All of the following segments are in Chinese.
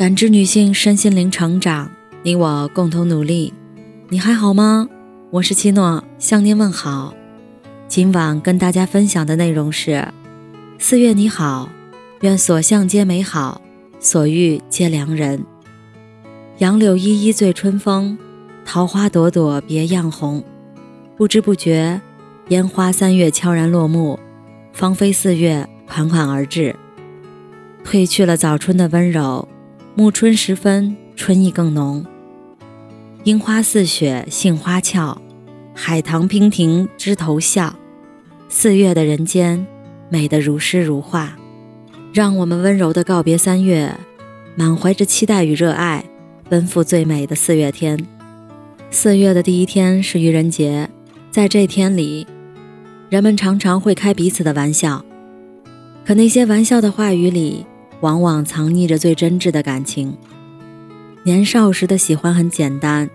感知女性身心灵成长，你我共同努力。你还好吗？我是七诺，向您问好。今晚跟大家分享的内容是：四月你好，愿所向皆美好，所遇皆良人。杨柳依依醉春风，桃花朵朵别样红。不知不觉，烟花三月悄然落幕，芳菲四月款款而至，褪去了早春的温柔。暮春时分，春意更浓。樱花似雪，杏花俏，海棠娉婷，枝头笑。四月的人间，美得如诗如画。让我们温柔地告别三月，满怀着期待与热爱，奔赴最美的四月天。四月的第一天是愚人节，在这天里，人们常常会开彼此的玩笑，可那些玩笑的话语里。往往藏匿着最真挚的感情。年少时的喜欢很简单，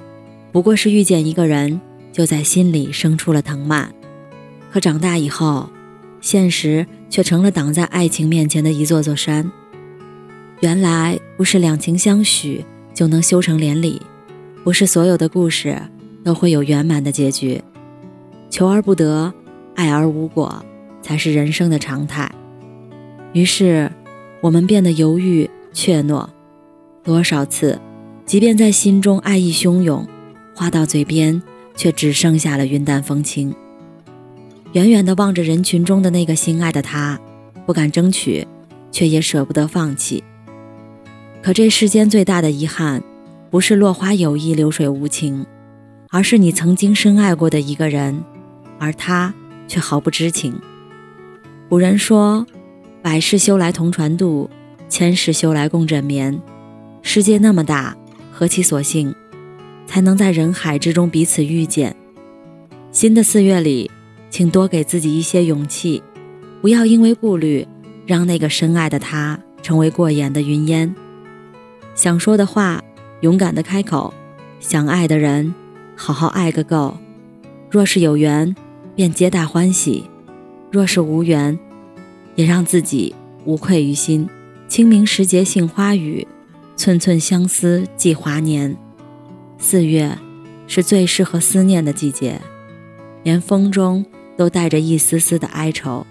不过是遇见一个人，就在心里生出了藤蔓。可长大以后，现实却成了挡在爱情面前的一座座山。原来不是两情相许就能修成连理，不是所有的故事都会有圆满的结局。求而不得，爱而无果，才是人生的常态。于是。我们变得犹豫怯懦，多少次，即便在心中爱意汹涌，话到嘴边却只剩下了云淡风轻。远远地望着人群中的那个心爱的他，不敢争取，却也舍不得放弃。可这世间最大的遗憾，不是落花有意流水无情，而是你曾经深爱过的一个人，而他却毫不知情。古人说。百世修来同船渡，千世修来共枕眠。世界那么大，何其所幸，才能在人海之中彼此遇见。新的四月里，请多给自己一些勇气，不要因为顾虑，让那个深爱的他成为过眼的云烟。想说的话，勇敢的开口；想爱的人，好好爱个够。若是有缘，便皆大欢喜；若是无缘，也让自己无愧于心。清明时节杏花雨，寸寸相思寄华年。四月是最适合思念的季节，连风中都带着一丝丝的哀愁。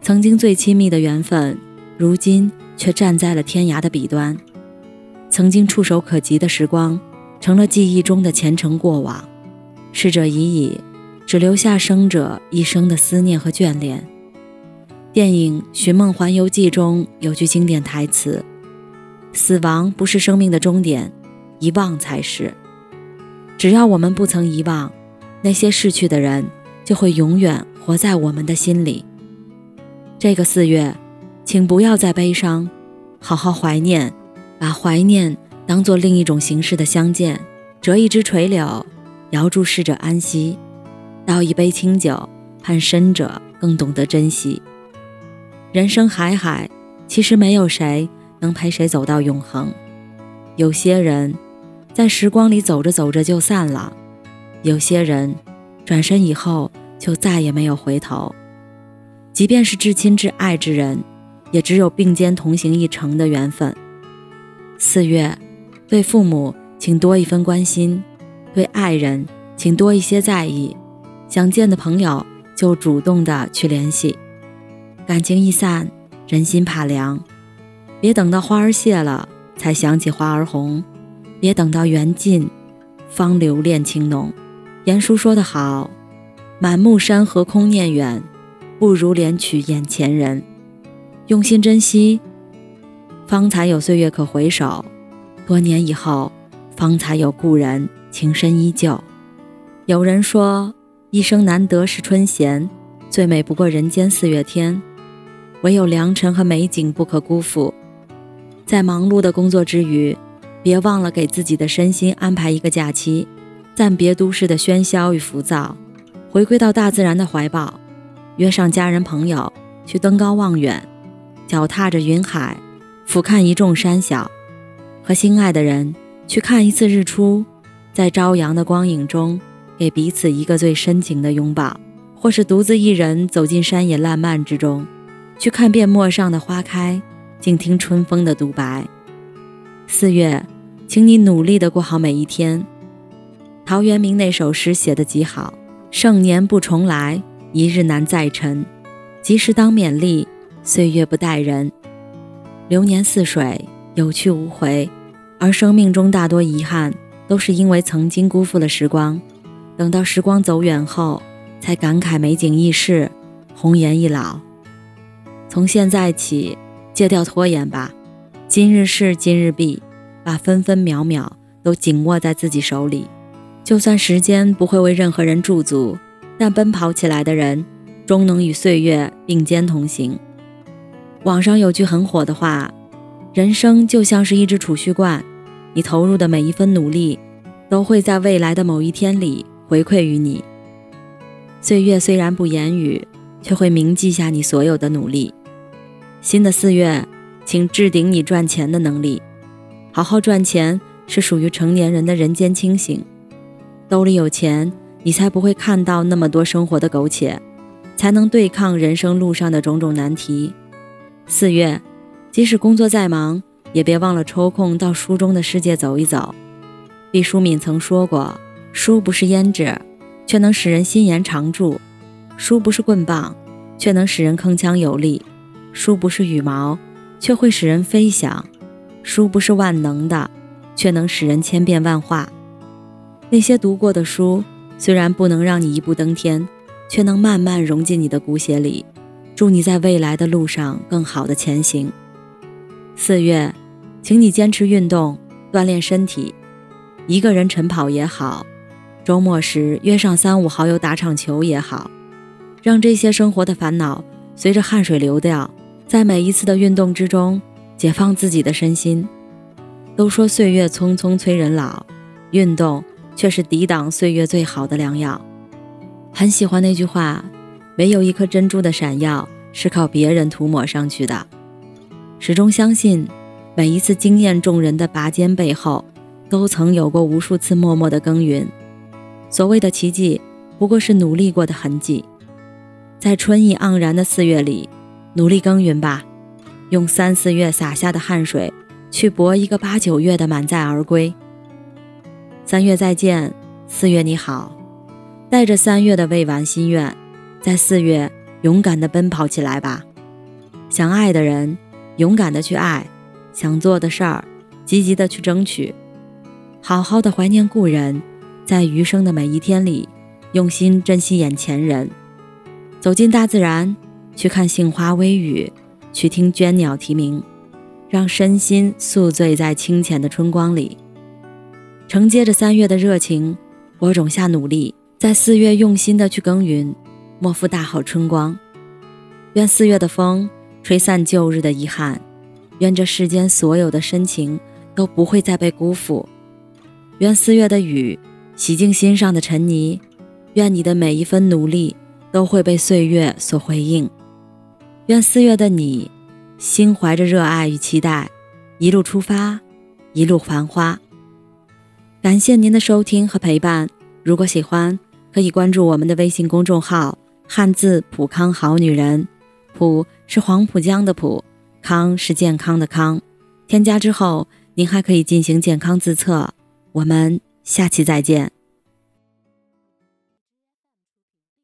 曾经最亲密的缘分，如今却站在了天涯的彼端。曾经触手可及的时光，成了记忆中的前尘过往。逝者已矣。只留下生者一生的思念和眷恋。电影《寻梦环游记》中有句经典台词：“死亡不是生命的终点，遗忘才是。”只要我们不曾遗忘，那些逝去的人就会永远活在我们的心里。这个四月，请不要再悲伤，好好怀念，把怀念当做另一种形式的相见。折一枝垂柳，遥祝逝者安息。倒一杯清酒，盼深者更懂得珍惜。人生海海，其实没有谁能陪谁走到永恒。有些人，在时光里走着走着就散了；有些人，转身以后就再也没有回头。即便是至亲至爱之人，也只有并肩同行一程的缘分。四月，对父母请多一分关心，对爱人请多一些在意。想见的朋友就主动的去联系，感情一散，人心怕凉。别等到花儿谢了才想起花儿红，别等到缘尽，方留恋情浓。言叔说得好，满目山河空念远，不如怜取眼前人。用心珍惜，方才有岁月可回首；多年以后，方才有故人情深依旧。有人说。一生难得是春闲，最美不过人间四月天。唯有良辰和美景不可辜负。在忙碌的工作之余，别忘了给自己的身心安排一个假期，暂别都市的喧嚣与浮躁，回归到大自然的怀抱。约上家人朋友去登高望远，脚踏着云海，俯瞰一众山小，和心爱的人去看一次日出，在朝阳的光影中。给彼此一个最深情的拥抱，或是独自一人走进山野烂漫之中，去看遍陌上的花开，静听春风的独白。四月，请你努力的过好每一天。陶渊明那首诗写得极好：“盛年不重来，一日难再晨。及时当勉励，岁月不待人。流年似水，有去无回。而生命中大多遗憾，都是因为曾经辜负了时光。等到时光走远后，才感慨美景易逝，红颜易老。从现在起，戒掉拖延吧。今日事今日毕，把分分秒秒都紧握在自己手里。就算时间不会为任何人驻足，但奔跑起来的人，终能与岁月并肩同行。网上有句很火的话：“人生就像是一只储蓄罐，你投入的每一分努力，都会在未来的某一天里回馈于你。岁月虽然不言语，却会铭记下你所有的努力。”新的四月，请置顶你赚钱的能力，好好赚钱是属于成年人的人间清醒。兜里有钱，你才不会看到那么多生活的苟且，才能对抗人生路上的种种难题。四月，即使工作再忙，也别忘了抽空到书中的世界走一走。毕淑敏曾说过：“书不是胭脂，却能使人心颜常驻；书不是棍棒，却能使人铿锵有力；书不是羽毛，却会使人飞翔；书不是万能的，却能使人千变万化。”那些读过的书，虽然不能让你一步登天，却能慢慢融进你的骨血里，助你在未来的路上更好的前行。四月，请你坚持运动，锻炼身体，一个人晨跑也好，周末时约上三五好友打场球也好，让这些生活的烦恼随着汗水流掉，在每一次的运动之中解放自己的身心。都说岁月匆匆催人老，运动。却是抵挡岁月最好的良药。很喜欢那句话：“没有一颗珍珠的闪耀是靠别人涂抹上去的。”始终相信，每一次惊艳众人的拔尖背后，都曾有过无数次默默的耕耘。所谓的奇迹，不过是努力过的痕迹。在春意盎然的四月里，努力耕耘吧，用三四月洒下的汗水，去搏一个八九月的满载而归。三月再见，四月你好。带着三月的未完心愿，在四月勇敢地奔跑起来吧。想爱的人，勇敢地去爱；想做的事儿，积极地去争取。好好的怀念故人，在余生的每一天里，用心珍惜眼前人。走进大自然，去看杏花微雨，去听鹃鸟啼鸣，让身心宿醉在清浅的春光里。承接着三月的热情，播种下努力，在四月用心的去耕耘，莫负大好春光。愿四月的风吹散旧日的遗憾，愿这世间所有的深情都不会再被辜负。愿四月的雨洗净心上的尘泥，愿你的每一分努力都会被岁月所回应。愿四月的你，心怀着热爱与期待，一路出发，一路繁花。感谢您的收听和陪伴。如果喜欢，可以关注我们的微信公众号“汉字普康好女人”，普是黄浦江的浦，康是健康的康。添加之后，您还可以进行健康自测。我们下期再见。